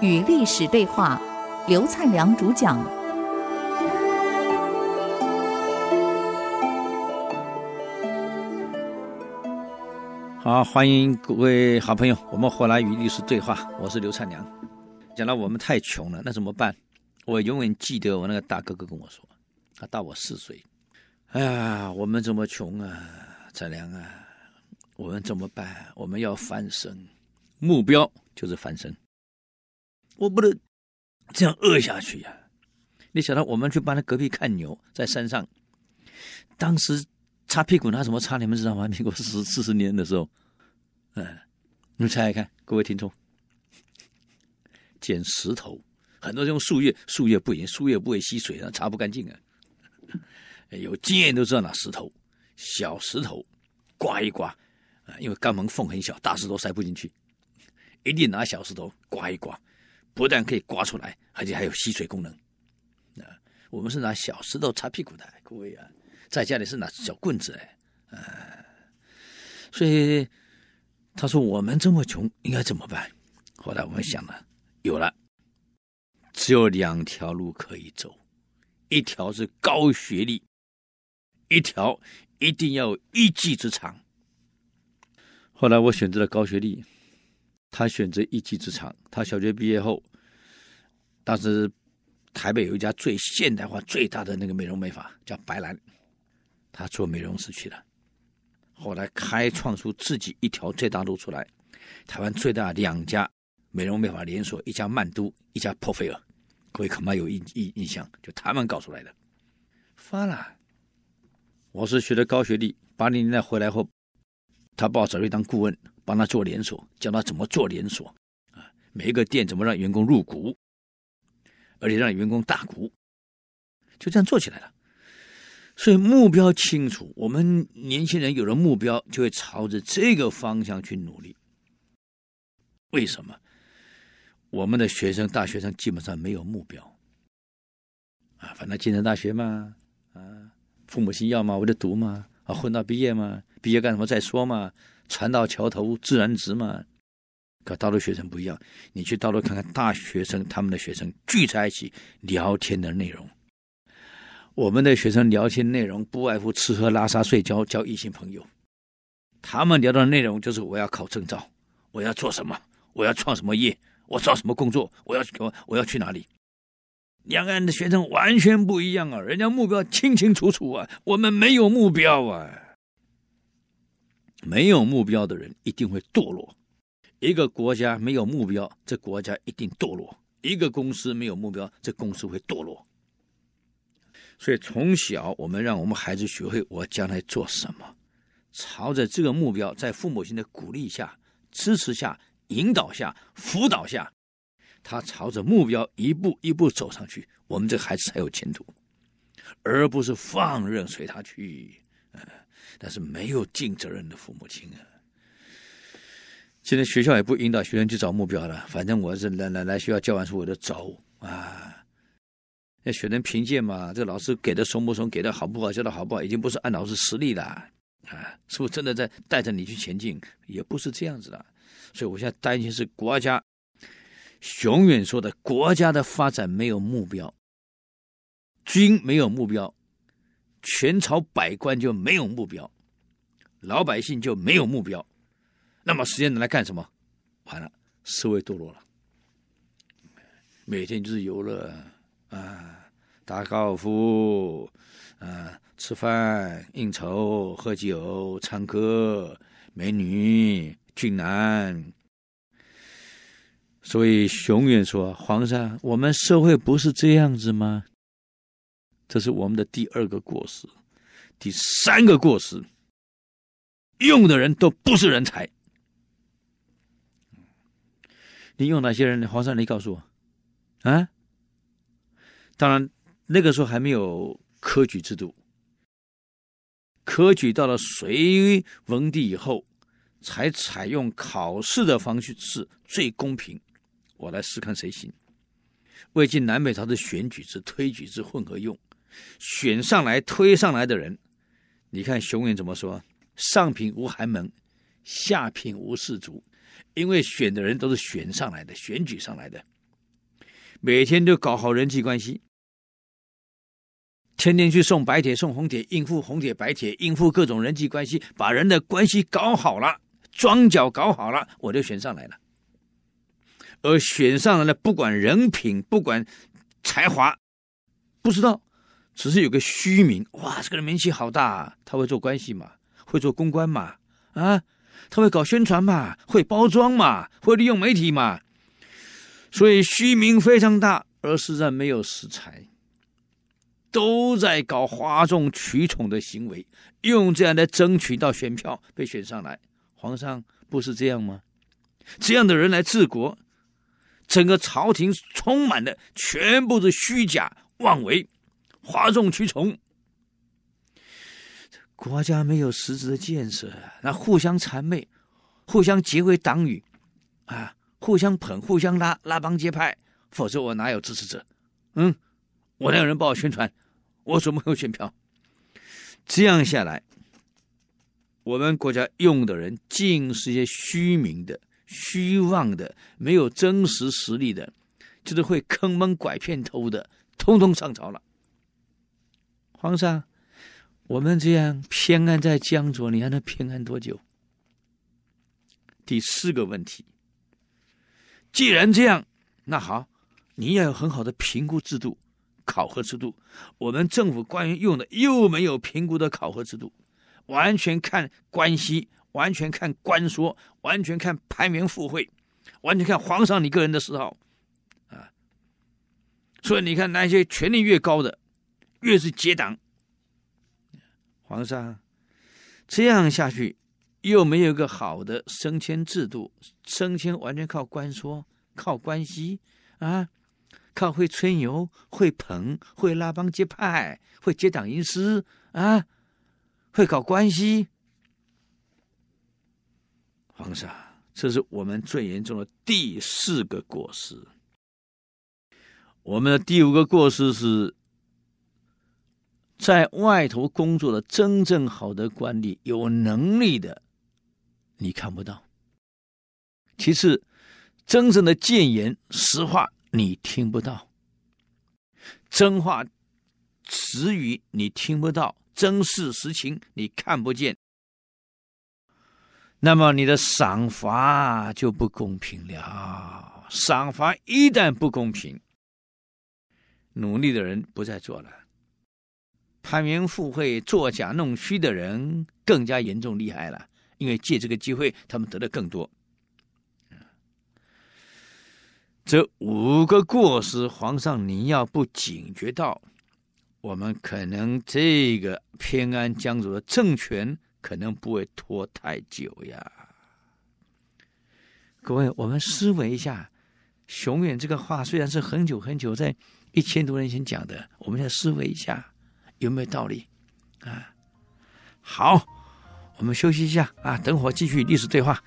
与历史对话，刘灿良主讲。好，欢迎各位好朋友，我们回来与历史对话。我是刘灿良。讲到我们太穷了，那怎么办？我永远记得我那个大哥哥跟我说，他大我四岁。哎呀，我们这么穷啊，灿良啊，我们怎么办？我们要翻身，目标就是翻身。我不能这样饿下去呀、你想到，我们去帮他隔壁看牛，在山上，当时擦屁股拿什么擦？你们知道吗？民国四 四十年的时候，嗯，你们猜猜看，各位听众，捡石头，很多人用树叶，树叶不行，树叶不会吸水啊，擦不干净啊。有经验都知道拿石头，小石头刮一刮，啊，因为肛门缝很小，大石头塞不进去，一定拿小石头刮一刮。不但可以刮出来，而且还有吸水功能。啊，我们是拿小石头擦屁股的，各位啊，在家里是拿小棍子哎，啊，所以他说我们这么穷应该怎么办？后来我们想了，有了，只有两条路可以走，一条是高学历，一条一定要有一技之长。后来我选择了高学历。他选择一技之长。他小学毕业后，当时台北有一家最现代化、最大的那个美容美发叫白兰，他做美容师去了。后来开创出自己一条最大路出来。台湾最大两家美容美发连锁，一家曼都，一家珀菲尔，各位恐怕有印印印象，就他们搞出来的。发了，我是学的高学历，八零年代回来后，他把我找去当顾问。帮他做连锁，教他怎么做连锁，啊，每一个店怎么让员工入股，而且让员工大股，就这样做起来了。所以目标清楚，我们年轻人有了目标，就会朝着这个方向去努力。为什么？我们的学生、大学生基本上没有目标，啊，反正进了大学嘛，啊，父母亲要嘛，我就读嘛，啊，混到毕业嘛，毕业干什么再说嘛。船到桥头自然直嘛，可大陆学生不一样。你去大陆看看大学生，他们的学生聚在一起聊天的内容。我们的学生聊天内容不外乎吃喝拉撒睡觉交异性朋友。他们聊的内容就是我要考证照，我要做什么，我要创什么业，我找什么工作，我要我我要去哪里。两岸的学生完全不一样啊，人家目标清清楚楚啊，我们没有目标啊。没有目标的人一定会堕落。一个国家没有目标，这国家一定堕落；一个公司没有目标，这公司会堕落。所以从小我们让我们孩子学会我将来做什么，朝着这个目标，在父母亲的鼓励下、支持下、引导下、辅导下，他朝着目标一步一步走上去，我们这孩子才有前途，而不是放任随他去。但是没有尽责任的父母亲啊！现在学校也不引导学生去找目标了，反正我是来来来学校教完书我就走啊。那学生凭借嘛，这个老师给的松不松，给的好不好，教的好不好，已经不是按老师实力了啊！是不是真的在带着你去前进？也不是这样子的。所以我现在担心是国家永远说的国家的发展没有目标，军没有目标。全朝百官就没有目标，老百姓就没有目标，那么时间拿来干什么？完了，思维堕落了。每天就是游乐啊，打高尔夫啊，吃饭、应酬、喝酒、唱歌，美女、俊男。所以熊远说，皇上，我们社会不是这样子吗？这是我们的第二个过失，第三个过失，用的人都不是人才。你用哪些人？皇上，你告诉我，啊？当然，那个时候还没有科举制度，科举到了隋文帝以后，才采用考试的方式是最公平。我来试看谁行。魏晋南北朝的选举制、推举制混合用。选上来推上来的人，你看熊远怎么说？上品无寒门，下品无士卒，因为选的人都是选上来的，选举上来的，每天都搞好人际关系，天天去送白帖、送红帖，应付红帖、白帖，应付各种人际关系，把人的关系搞好了，庄脚搞好了，我就选上来了。而选上来的，不管人品，不管才华，不知道，只是有个虚名。哇，这个人名气好大，他会做关系嘛，会做公关嘛，啊，他会搞宣传嘛，会包装嘛，会利用媒体嘛。所以虚名非常大，而实在没有实才，都在搞哗众取宠的行为，用这样来争取到选票，被选上来。皇上不是这样吗？这样的人来治国。整个朝廷充满的全部是虚假妄为、哗众取宠，国家没有实质的建设，那互相谄媚，互相结为党羽，啊，互相捧，互相拉，拉帮结派，否则我哪有支持者？嗯，我哪有人帮我宣传？我怎么会有选票？这样下来，我们国家用的人尽是些虚名的。虚妄的、没有真实实力的，就是会坑蒙拐骗偷的，通通上朝了。皇上，我们这样偏安在江左，你还能偏安多久？第四个问题，既然这样，那好，你要有很好的评估制度、考核制度。我们政府官员用的又没有评估的考核制度，完全看关系。完全看官说，完全看攀援附会，完全看皇上你个人的嗜好，啊！所以你看那些权力越高的，越是结党。皇上这样下去，又没有一个好的升迁制度，升迁完全靠官说，靠关系啊，靠会吹牛、会捧、会拉帮结派、会结党营私啊，会搞关系。皇上，这是我们最严重的第四个过失。我们的第五个过失是，在外头工作的真正好的官吏、有能力的，你看不到。其次，真正的谏言实话你听不到，真话实语你听不到，真事实情你看不见。那么你的赏罚就不公平了。赏罚一旦不公平，努力的人不再做了，攀援附会、作假弄虚的人更加严重厉害了。因为借这个机会，他们得的更多。这五个过失，皇上您要不警觉到，我们可能这个偏安江左的政权。可能不会拖太久呀，各位，我们思维一下，熊远这个话虽然是很久很久，在一千多年前讲的，我们再思维一下，有没有道理啊？好，我们休息一下啊，等会儿继续历史对话。